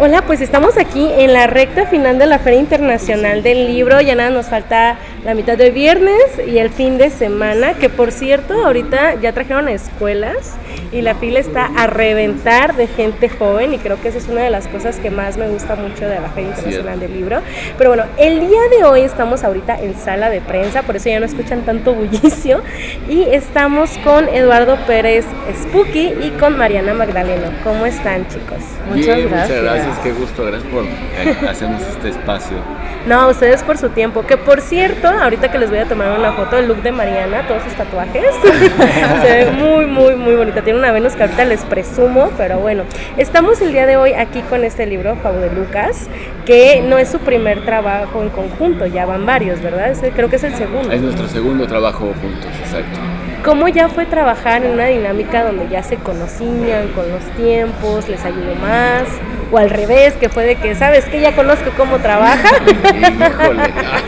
Hola, pues estamos aquí en la recta final de la Feria Internacional del Libro. Ya nada nos falta la mitad de viernes y el fin de semana, que por cierto, ahorita ya trajeron a escuelas y la fila está a reventar de gente joven y creo que esa es una de las cosas que más me gusta mucho de la Feria Internacional del Libro. Pero bueno, el día de hoy estamos ahorita en sala de prensa, por eso ya no escuchan tanto bullicio y estamos con Eduardo Pérez Spooky y con Mariana Magdaleno. ¿Cómo están chicos? Muchas gracias. Muchas gracias qué gusto, gracias por eh, hacernos este espacio. No, a ustedes por su tiempo. Que por cierto, ahorita que les voy a tomar una foto del look de Mariana, todos sus tatuajes, se ve muy, muy, muy bonita. Tiene una Venus que ahorita les presumo, pero bueno. Estamos el día de hoy aquí con este libro, Fabo de Lucas, que no es su primer trabajo en conjunto, ya van varios, ¿verdad? creo que es el segundo. Es nuestro segundo trabajo juntos, exacto. ¿Cómo ya fue trabajar en una dinámica donde ya se conocían con los tiempos, les ayudó más? O al revés, que fue de que, ¿sabes que Ya conozco cómo trabaja.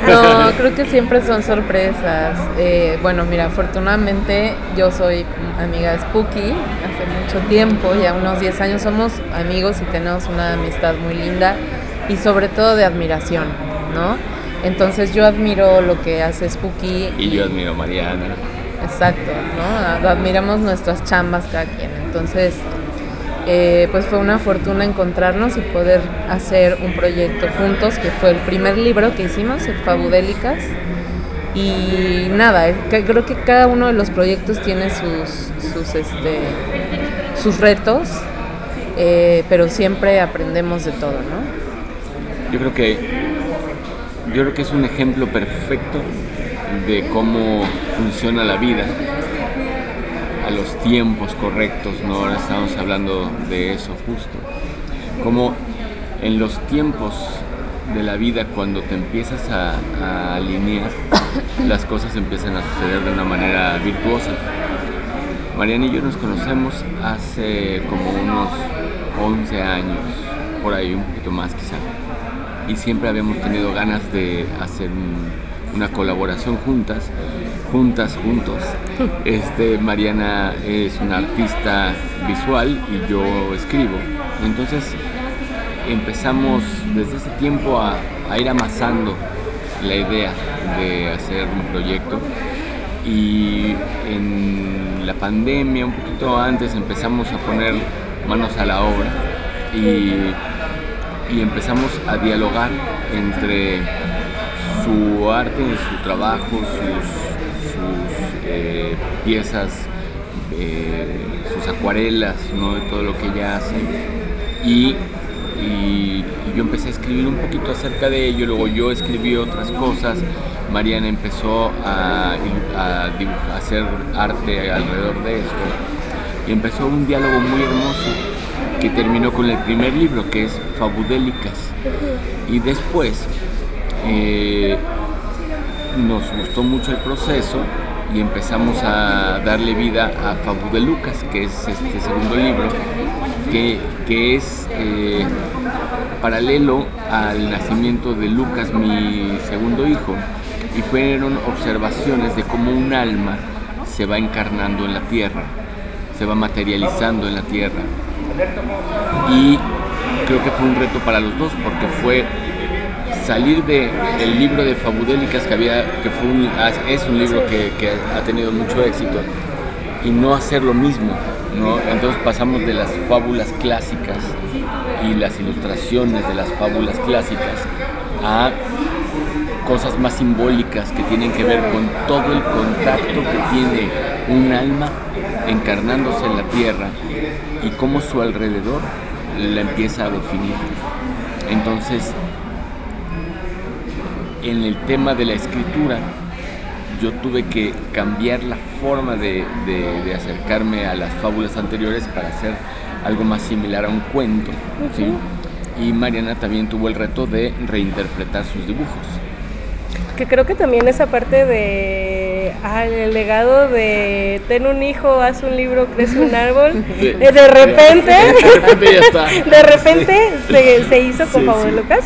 no, creo que siempre son sorpresas. Eh, bueno, mira, afortunadamente yo soy amiga de Spooky hace mucho tiempo, ya unos 10 años somos amigos y tenemos una amistad muy linda y sobre todo de admiración, ¿no? Entonces yo admiro lo que hace Spooky. Y yo admiro a Mariana. Exacto, ¿no? Admiramos nuestras chambas cada quien. Entonces, eh, pues fue una fortuna encontrarnos y poder hacer un proyecto juntos, que fue el primer libro que hicimos, el Fabudélicas. Y nada, creo que cada uno de los proyectos tiene sus, sus, este, sus retos, eh, pero siempre aprendemos de todo, ¿no? Yo creo que yo creo que es un ejemplo perfecto de cómo funciona la vida a los tiempos correctos, ¿no? Ahora estamos hablando de eso justo. Como en los tiempos de la vida, cuando te empiezas a, alinear, las cosas empiezan a suceder de una manera virtuosa. Mariana y yo nos conocemos hace como unos 11 años, por ahí un poquito más quizá, y siempre habíamos tenido ganas de hacer un una colaboración juntas, juntas, juntos. Este, Mariana es una artista visual y yo escribo. Entonces empezamos desde ese tiempo a, ir amasando la idea de hacer un proyecto y en la pandemia, un poquito antes, empezamos a poner manos a la obra y, y empezamos a dialogar entre su arte, su trabajo, sus, eh, piezas, eh, sus acuarelas, ¿no? de todo lo que ella hace. Y, yo empecé a escribir un poquito acerca de ello, luego yo escribí otras cosas, Mariana empezó a, hacer arte alrededor de esto y empezó un diálogo muy hermoso que terminó con el primer libro que es Fabudélicas y después eh, nos gustó mucho el proceso y empezamos a darle vida a Fabu de Lucas, que es este segundo libro, que, que es eh, paralelo al nacimiento de Lucas, mi segundo hijo, y fueron observaciones de cómo un alma se va encarnando en la tierra, se va materializando en la tierra. Y creo que fue un reto para los dos, porque fue salir del el libro de Fabudélicas que había, que fue es un libro que, ha tenido mucho éxito, y no hacer lo mismo. ¿no? Entonces pasamos de las fábulas clásicas y las ilustraciones de las fábulas clásicas a cosas más simbólicas que tienen que ver con todo el contacto que tiene un alma encarnándose en la tierra y cómo su alrededor la empieza a definir. Entonces, en el tema de la escritura, yo tuve que cambiar la forma de, acercarme a las fábulas anteriores para hacer algo más similar a un cuento. Y Mariana también tuvo el reto de reinterpretar sus dibujos. Que creo que también esa parte de el legado de ten un hijo, haz un libro, crece un árbol. de repente, de repente, se, hizo con Pablo Lucas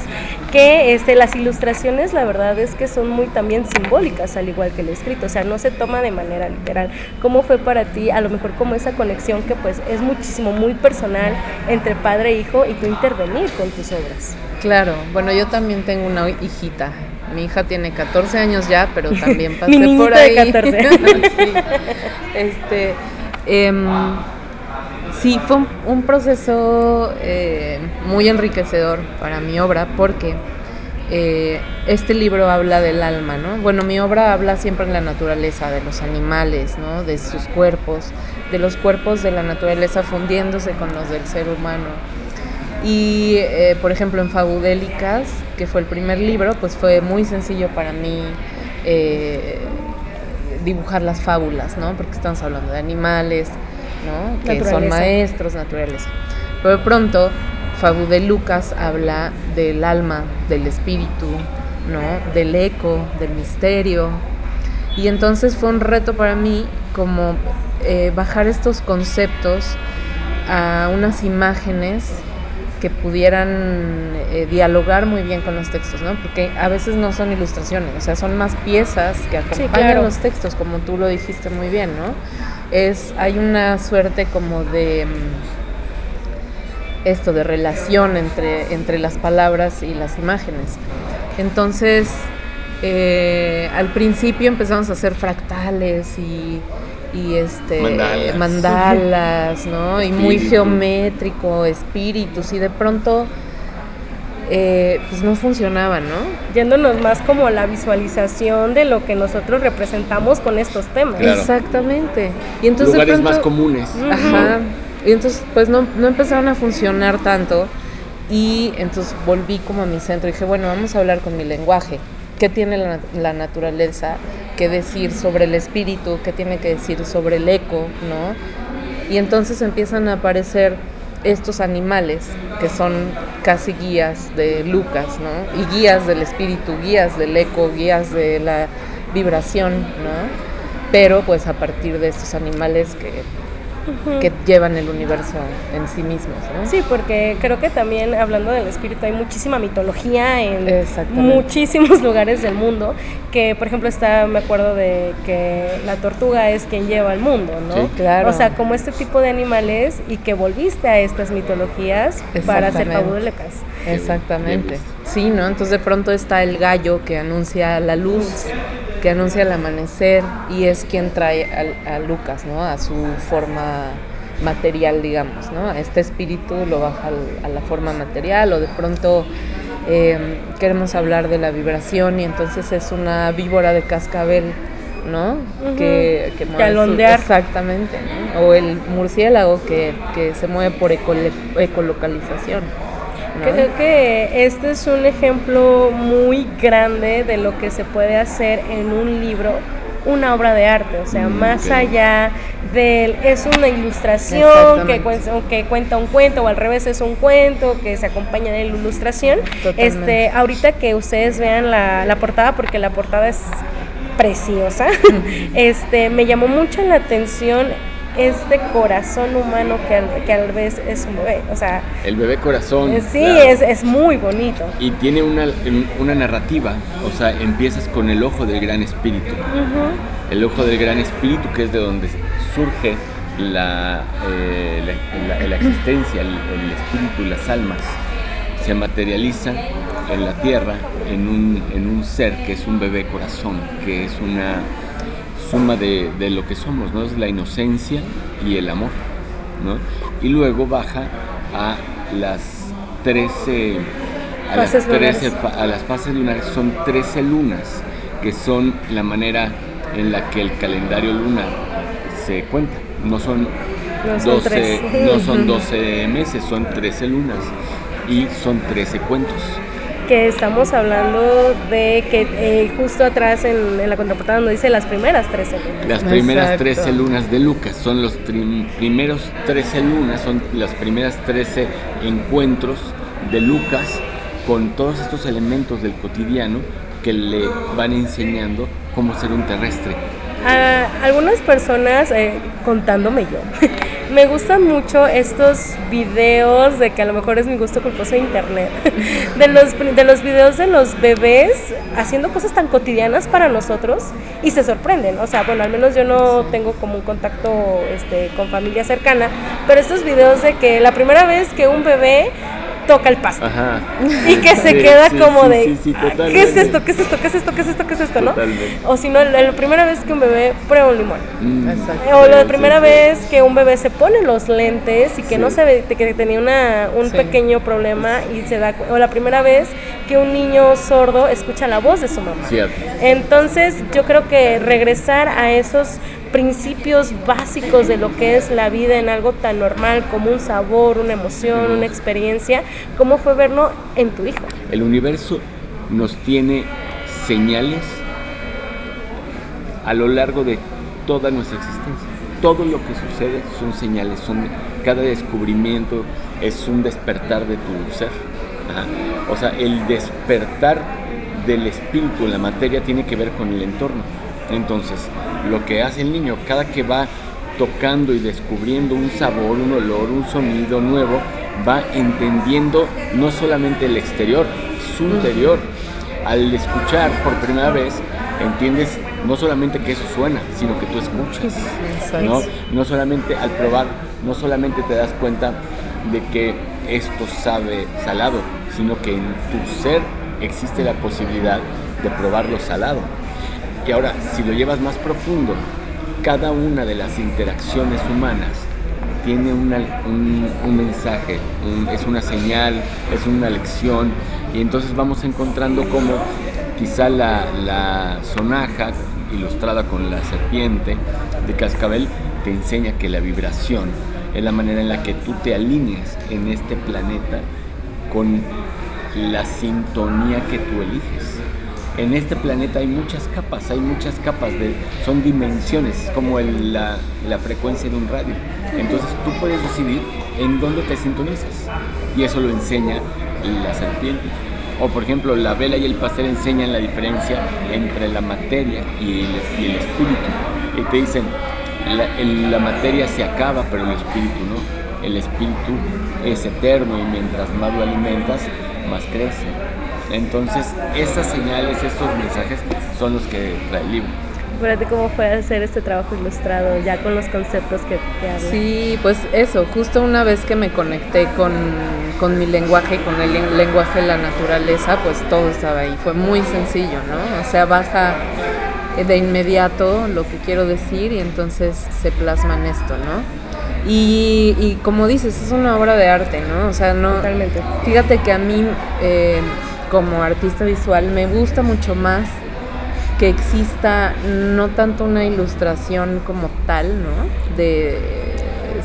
que este, las ilustraciones la verdad es que son muy también simbólicas, al igual que el escrito, o sea, no se toma de manera literal. ¿Cómo fue para ti, a lo mejor como esa conexión que pues es muchísimo, muy personal entre padre e hijo y tú intervenir con tus obras? Claro, bueno, yo también tengo una hijita. Mi hija tiene 14 años ya, pero también pasé Mi por ahí. De 14. sí. Este, em, sí, fue un, proceso eh, muy enriquecedor para mi obra porque eh, este libro habla del alma, ¿no? Bueno, mi obra habla siempre en la naturaleza, de los animales, ¿no? De sus cuerpos, de los cuerpos de la naturaleza fundiéndose con los del ser humano y, eh, por ejemplo, en Fabudélicas, que fue el primer libro, pues fue muy sencillo para mí eh, dibujar las fábulas, ¿no? Porque estamos hablando de animales, ¿no? Que son maestros, naturales. Pero de pronto, Fabudelucas habla del alma, del espíritu, ¿no? Del eco, del misterio. Y entonces fue un reto para mí como eh, bajar estos conceptos a unas imágenes que pudieran eh, dialogar muy bien con los textos, ¿no? Porque a veces no son ilustraciones, o sea, son más piezas que acompañan los textos, como tú lo dijiste muy bien, ¿no? Es, hay una suerte como de mm, esto, de relación entre, entre las palabras y las imágenes. Entonces, eh, al principio empezamos a hacer fractales y y este mandalas, ¿no? Y muy geométrico, espíritus y de pronto eh, pues no funcionaba, ¿no? Yéndonos más como la visualización de lo que nosotros representamos con estos temas. Exactamente. Y entonces lugares más comunes. Ajá. Y entonces pues no, no empezaron a funcionar tanto y entonces volví como a mi centro y dije, bueno, vamos a hablar con mi lenguaje. ¿Qué tiene la, la naturaleza? que decir sobre el espíritu, qué tiene que decir sobre el eco, ¿no? Y entonces empiezan a aparecer estos animales que son casi guías de Lucas, ¿no? Y guías del espíritu, guías del eco, guías de la vibración, ¿no? Pero pues a partir de estos animales que que llevan el universo en sí mismos. ¿no? Sí, porque creo que también hablando del espíritu hay muchísima mitología en muchísimos lugares del mundo, que por ejemplo está, me acuerdo de que la tortuga es quien lleva al mundo, ¿no? Sí, claro. O sea, como este tipo de animales y que volviste a estas mitologías para hacer fabulecas. Exactamente. Sí, ¿no? Entonces de pronto está el gallo que anuncia la luz que anuncia el amanecer y es quien trae a, Lucas, ¿no? A su forma material, digamos, ¿no? Este espíritu lo baja a la forma material o de pronto em, queremos hablar de la vibración y entonces es una víbora de cascabel, ¿no? Que, que, exactamente, O el murciélago que, que se mueve por ecolocalización. Creo que este es un ejemplo muy grande de lo que se puede hacer en un libro, una obra de arte, o sea, mm, más allá del es una ilustración que, que cuenta un cuento o al revés es un cuento que se acompaña de la ilustración. Este, ahorita que ustedes vean la, la portada porque la portada es preciosa. este, me llamó mucho la atención este corazón humano que al, que al vez es un bebé. O sea, el bebé corazón. Eh, sí, es, es, muy bonito. Y tiene una, una, narrativa, o sea, empiezas con el ojo del gran espíritu. El ojo del gran espíritu, que es de donde surge la, eh, la, existencia, el, el, espíritu, las almas. Se materializa en la tierra en un, en un ser que es un bebé corazón, que es una suma de, lo que somos, ¿no? Es la inocencia y el amor, ¿no? Y luego baja a las 13 a las, 13, a las fases lunares son 13 lunas, que son la manera en la que el calendario lunar se cuenta. No son, no son 12, no son 12 meses, son 13 lunas y son 13 cuentos que estamos hablando de que eh, justo atrás en, la contraportada nos dice las primeras 13 lunas. Las primeras 13 lunas de Lucas son los primeros 13 lunas, son las primeras 13 encuentros de Lucas con todos estos elementos del cotidiano que le van enseñando cómo ser un terrestre. A algunas personas, eh, contándome yo, me gustan mucho estos videos de que a lo mejor es mi gusto culposo de internet, de los, de los videos de los bebés haciendo cosas tan cotidianas para nosotros y se sorprenden. O sea, bueno, al menos yo no tengo como un contacto este, con familia cercana, pero estos videos de que la primera vez que un bebé toca el pasto. Y que se queda como de, ¿qué es esto? ¿Qué es esto? ¿Qué es esto? ¿Qué es esto? ¿Qué es esto? ¿no? O si no, la, primera vez que un bebé prueba un limón. Mm. O la primera vez que un bebé se pone los lentes y que no se ve, que tenía una, un pequeño problema y se da, o la primera vez que un niño sordo escucha la voz de su mamá. Entonces, yo creo que regresar a esos principios básicos de lo que es la vida en algo tan normal como un sabor, una emoción, una experiencia, ¿cómo fue verlo en tu hijo? El universo nos tiene señales a lo largo de toda nuestra existencia. Todo lo que sucede son señales, cada descubrimiento es un despertar de tu ser. O sea, el despertar del espíritu, la materia, tiene que ver con el entorno. Entonces, lo que hace el niño, cada que va tocando y descubriendo un sabor, un olor, un sonido nuevo, va entendiendo no solamente el exterior, su interior. Al escuchar por primera vez, entiendes no solamente que eso suena, sino que tú escuchas. ¿no? no solamente al probar, no solamente te das cuenta de que esto sabe salado, sino que en tu ser existe la posibilidad de probarlo salado. Y ahora, si lo llevas más profundo, cada una de las interacciones humanas tiene un, mensaje, es una señal, es una lección, y entonces vamos encontrando como quizá la, la sonaja ilustrada con la serpiente de cascabel te enseña que la vibración es la manera en la que tú te alineas en este planeta con la sintonía que tú eliges en este planeta hay muchas capas, hay muchas capas, de, son dimensiones, como la, frecuencia de un radio. Entonces tú puedes decidir en dónde te sintonizas y eso lo enseña la serpiente. O por ejemplo, la vela y el pastel enseñan la diferencia entre la materia y el, espíritu. Y te dicen, la, la materia se acaba, pero el espíritu no. El espíritu es eterno y mientras más lo alimentas, más crece. Entonces, esas señales, estos mensajes son los que trae el libro. Fíjate cómo fue hacer este trabajo ilustrado, ya con los conceptos que, te hablan. Sí, pues eso, justo una vez que me conecté con, con mi lenguaje, con el lenguaje de la naturaleza, pues todo estaba ahí. Fue muy sencillo, ¿no? O sea, baja de inmediato lo que quiero decir y entonces se plasma en esto, ¿no? Y, y, como dices, es una obra de arte, ¿no? O sea, no. Totalmente. Fíjate que a mí eh, como artista visual me gusta mucho más que exista no tanto una ilustración como tal, ¿no? De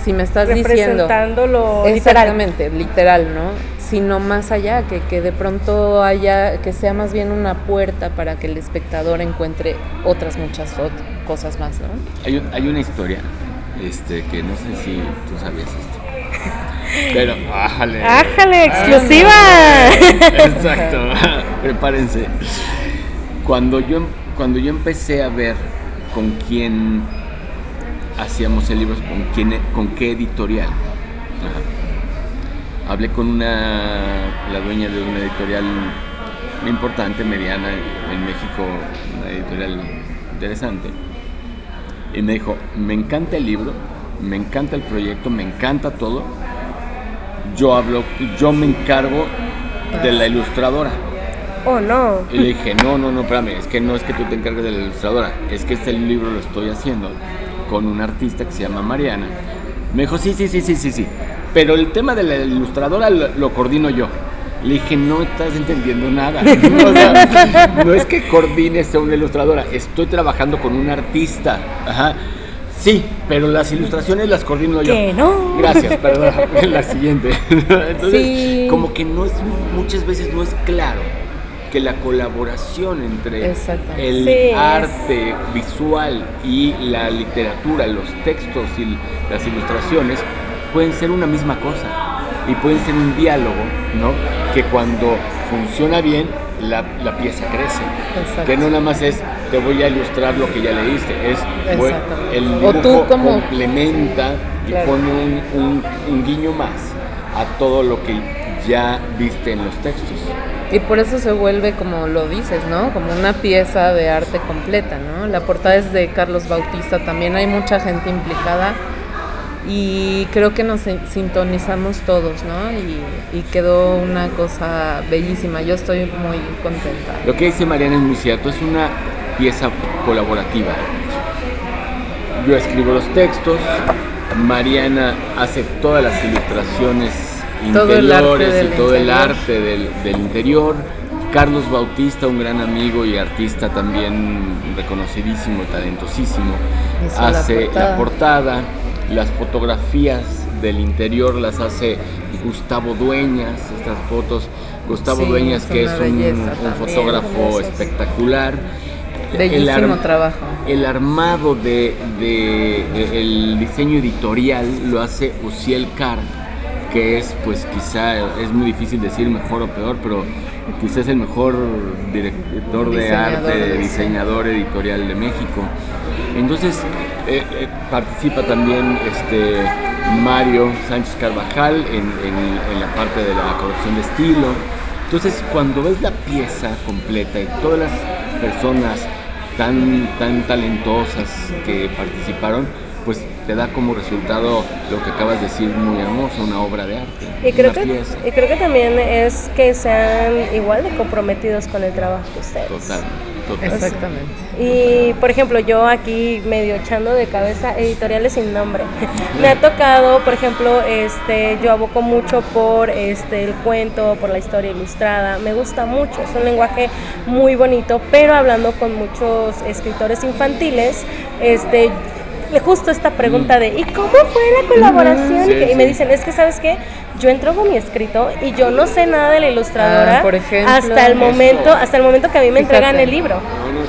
si me estás diciendo lo exactamente literal. ¿no? Sino más allá que, que de pronto haya que sea más bien una puerta para que el espectador encuentre otras muchas cosas más, ¿no? Hay, hay una historia este que no sé si tú sabías esto pero, ájale. ¡Ájale! ¡Exclusiva! Exacto. Prepárense. Cuando yo, cuando yo empecé a ver con quién hacíamos el libro, con, quién, con qué editorial, hablé con una, la dueña de una editorial importante, mediana en México, una editorial interesante, y me dijo, me encanta el libro, me encanta el proyecto, me encanta todo. Yo hablo, yo me encargo de la ilustradora. Oh, no. Y le dije, no, no, no, espérame, es que no es que tú te encargues de la ilustradora, es que este libro lo estoy haciendo con una artista que se llama Mariana. Me dijo, sí, sí, sí, sí, sí, sí. Pero el tema de la ilustradora lo, coordino yo. Le dije, no estás entendiendo nada. no es que coordines a una ilustradora, estoy trabajando con un artista. Ajá. Sí, pero las ilustraciones las coordino yo. Que no. Gracias, perdón. la siguiente. Entonces, como que no es, muchas veces no es claro que la colaboración entre el arte visual y la literatura, los textos y las ilustraciones pueden ser una misma cosa y pueden ser un diálogo, ¿no? Que cuando funciona bien la, la pieza crece. Que no nada más es te voy a ilustrar lo que ya leíste, es el dibujo complementa y pone un, un guiño más a todo lo que ya viste en los textos. Y por eso se vuelve, como lo dices, ¿no? Como una pieza de arte completa, ¿no? La portada es de Carlos Bautista, también hay mucha gente implicada y creo que nos sintonizamos todos, ¿no? Y, quedó una cosa bellísima, yo estoy muy contenta. Lo que dice Mariana es muy cierto, es una pieza colaborativa. Yo escribo los textos, Mariana hace todas las ilustraciones interiores y todo el arte del, interior. Carlos Bautista, un gran amigo y artista también reconocidísimo, talentosísimo, hace la portada. Las fotografías del interior las hace Gustavo Dueñas, estas fotos. Gustavo Dueñas, que es un, fotógrafo espectacular. Bellísimo trabajo. El armado de, el diseño editorial lo hace Uciel Carr que es pues quizá, es muy difícil decir mejor o peor, pero quizás es el mejor director de arte, diseñador editorial de México. Entonces eh, eh, participa también este Mario Sánchez Carvajal en, la parte de la corrección de estilo. Entonces cuando ves la pieza completa y todas las personas tan, tan talentosas que participaron, pues te da como resultado lo que acabas de decir muy hermoso, una obra de arte. Y creo, que, y creo que también es que sean igual de comprometidos con el trabajo que ustedes. Total, Exactamente. Y por ejemplo, yo aquí medio echando de cabeza editoriales sin nombre. Me ha tocado, por ejemplo, este, yo aboco mucho por este el cuento, por la historia ilustrada. Me gusta mucho, es un lenguaje muy bonito, pero hablando con muchos escritores infantiles, este justo esta pregunta de ¿y cómo fue la colaboración? y, me dicen, es que sabes qué, yo entrego mi escrito y yo no sé nada de la ilustradora ah, hasta el momento, hasta el momento que a mí me entregan el libro.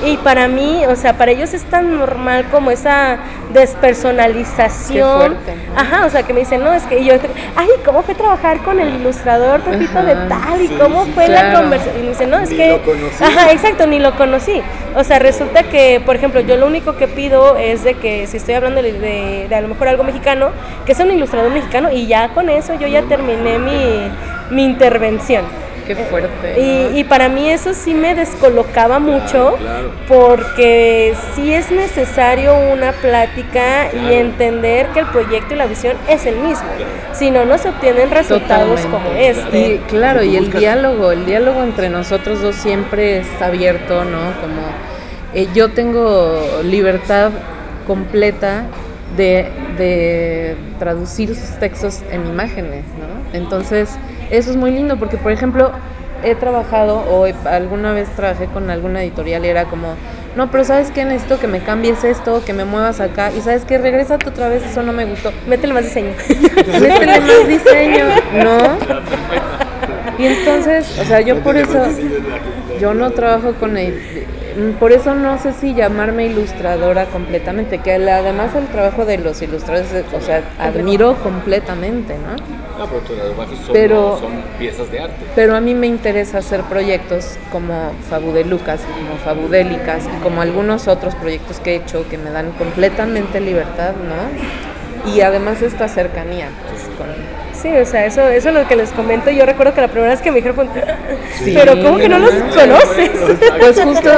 Y para mí, o sea, para ellos es tan normal como esa despersonalización. Ajá, o sea, que me dicen, no, es que yo, ay, ¿cómo fue trabajar con el ilustrador Pepito de tal? ¿Y cómo fue la conversación? Y me dicen, no, es que... Ajá, exacto, ni lo conocí. O sea, resulta que, por ejemplo, yo lo único que pido es de que si estoy hablando de, de, a lo mejor algo mexicano, que sea un ilustrador mexicano y ya con eso yo ya terminé mi, mi intervención. Qué fuerte. Y, y, para mí eso sí me descolocaba mucho porque sí es necesario una plática y entender que el proyecto y la visión es el mismo. Si no, no se obtienen resultados como este. Y claro, y el diálogo, el diálogo entre nosotros dos siempre está abierto, ¿no? Como eh, yo tengo libertad completa de, de, traducir sus textos en imágenes, ¿no? Entonces, eso es muy lindo porque, por ejemplo, he trabajado o alguna vez trabajé con alguna editorial y era como, no, pero ¿sabes qué? Necesito que me cambies esto, que me muevas acá y ¿sabes qué? Regrésate otra vez, eso no me gustó. Métele más diseño. Métele más diseño, ¿no? Y entonces, o sea, yo por eso, yo no trabajo con Mm, por eso no sé si llamarme ilustradora completamente, que además el trabajo de los ilustradores, o sea, admiro completamente, ¿no? Ah, pero son, piezas de arte. Pero a mí me interesa hacer proyectos como Fabudelucas, como Fabudélicas y como algunos otros proyectos que he hecho que me dan completamente libertad, ¿no? Y además esta cercanía pues, con, Sí, o sea, eso, eso es lo que les comento. Yo recuerdo que la primera vez que me dijeron fue, pero ¿cómo que no los conoces? Pues justo,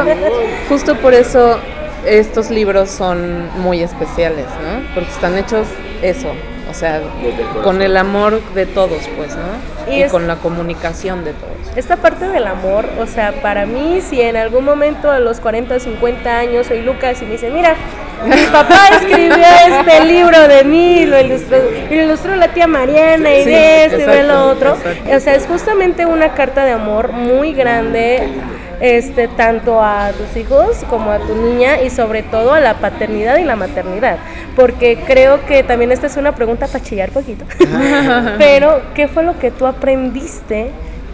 justo por eso estos libros son muy especiales, ¿no? Porque están hechos eso, o sea, con el amor de todos, pues, ¿no? Y, con la comunicación de todos. Esta parte del amor, o sea, para mí, si en algún momento a los 40 o 50 años soy Lucas y me dicen, mira, mi papá escribió este libro de mí, lo ilustró, lo ilustró la tía Mariana y de esto y de lo otro. O sea, es justamente una carta de amor muy grande este, tanto a tus hijos como a tu niña y sobre todo a la paternidad y la maternidad. Porque creo que también esta es una pregunta para chillar poquito. Pero, ¿qué fue lo que tú aprendiste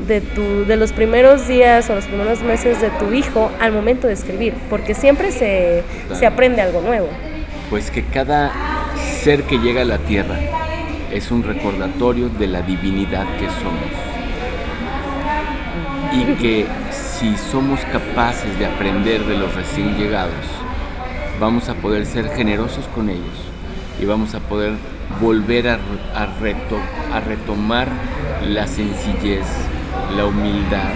de, tu, de los primeros días o los primeros meses de tu hijo al momento de escribir? Porque siempre se, se aprende algo nuevo. Pues que cada ser que llega a la tierra es un recordatorio de la divinidad que somos. Y que si somos capaces de aprender de los recién llegados, vamos a poder ser generosos con ellos y vamos a poder volver a, retomar la sencillez, la humildad,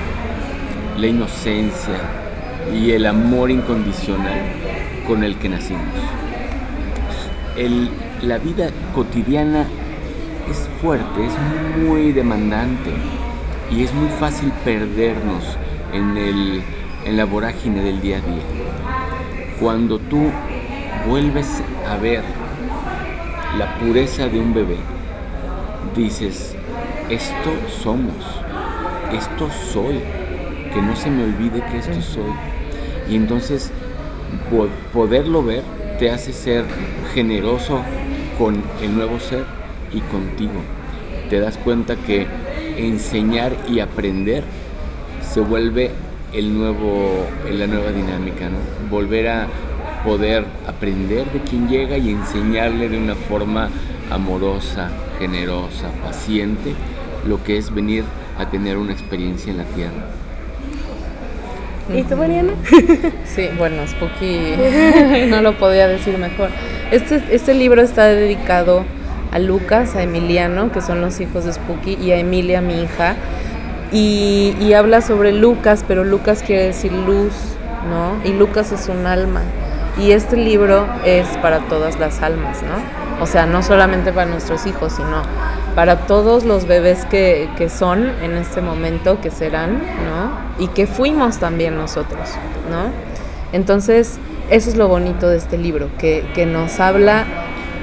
la inocencia y el amor incondicional con el que nacimos. la vida cotidiana es fuerte, es muy demandante y es muy fácil perdernos en, el, en la vorágine del día a día. Cuando tú vuelves a ver la pureza de un bebé, dices, esto somos, esto soy, que no se me olvide que esto soy. Y entonces poderlo ver te hace ser generoso con el nuevo ser y contigo. Te das cuenta que enseñar y aprender se vuelve el nuevo, la nueva dinámica, ¿no? Volver a poder aprender de quien llega y enseñarle de una forma amorosa, generosa, paciente, lo que es venir a tener una experiencia en la tierra. ¿Y tú, Mariana? Sí, bueno, Spooky no lo podía decir mejor. Este, este libro está dedicado a Lucas, a Emiliano, que son los hijos de Spooky, y a Emilia, mi hija. Y, habla sobre Lucas, pero Lucas quiere decir luz, ¿no? Y Lucas es un alma. Y este libro es para todas las almas, ¿no? O sea, no solamente para nuestros hijos, sino para todos los bebés que, que, son en este momento, que serán, ¿no? Y que fuimos también nosotros, ¿no? Entonces, eso es lo bonito de este libro, que, que nos habla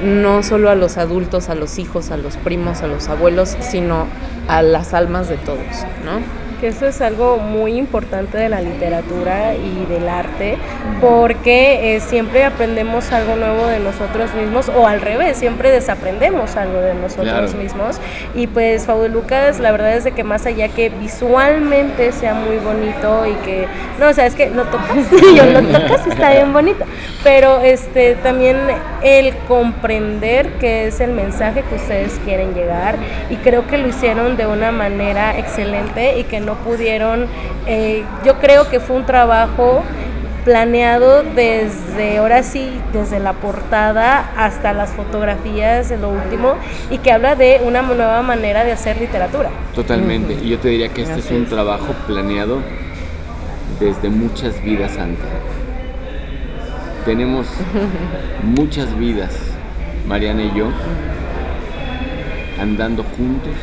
no solo a los adultos, a los hijos, a los primos, a los abuelos, sino a las almas de todos, ¿no? Que eso es algo muy importante de la literatura y del arte, porque eh, siempre aprendemos algo nuevo de nosotros mismos, o al revés, siempre desaprendemos algo de nosotros mismos. Y pues Faude Lucas, la verdad es de que más allá que visualmente sea muy bonito y que, no, o sea, es que lo tocas, yo lo tocas está bien bonito, pero este también el comprender que es el mensaje que ustedes quieren llegar, y creo que lo hicieron de una manera excelente y que no pudieron, eh, yo creo que fue un trabajo planeado desde, ahora sí, desde la portada hasta las fotografías, de lo último, y que habla de una nueva manera de hacer literatura. Totalmente, y yo te diría que este es un trabajo planeado desde muchas vidas antes. Tenemos muchas vidas, Mariana y yo, andando juntos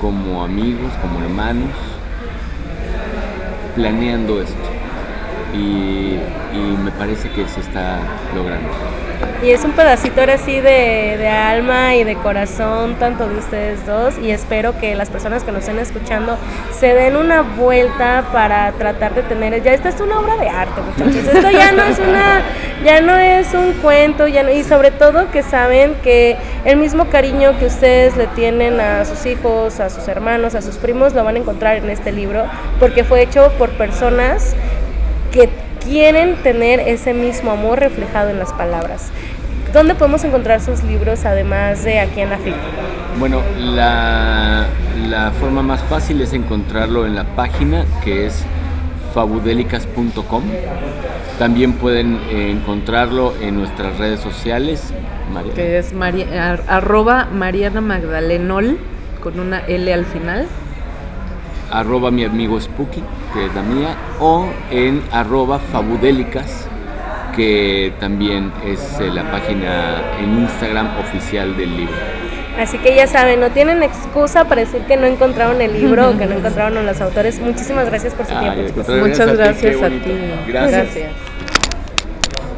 como amigos, como hermanos, planeando esto. Y, me parece que se está logrando. Y es un pedacito ahora sí de, de, alma y de corazón, tanto de ustedes dos, y espero que las personas que nos estén escuchando se den una vuelta para tratar de tener, ya esta es una obra de arte, muchachos, esto ya no es una, ya no es un cuento, ya y sobre todo que saben que el mismo cariño que ustedes le tienen a sus hijos, a sus hermanos, a sus primos, lo van a encontrar en este libro, porque fue hecho por personas que quieren tener ese mismo amor reflejado en las palabras. ¿Dónde podemos encontrar sus libros además de aquí en la FIC? Bueno, la, la forma más fácil es encontrarlo en la página que es fabudelicas.com. También pueden eh, encontrarlo en nuestras redes sociales. Que es arroba Mariana Magdalenol con una L al final arroba mi amigo Spooky, que es la mía, o en arroba Fabudélicas, que también es eh, la página en Instagram oficial del libro. Así que ya saben, no tienen excusa para decir que no encontraron el libro o que no encontraron a los autores. Muchísimas gracias por su tiempo. Muchas gracias a ti. gracias.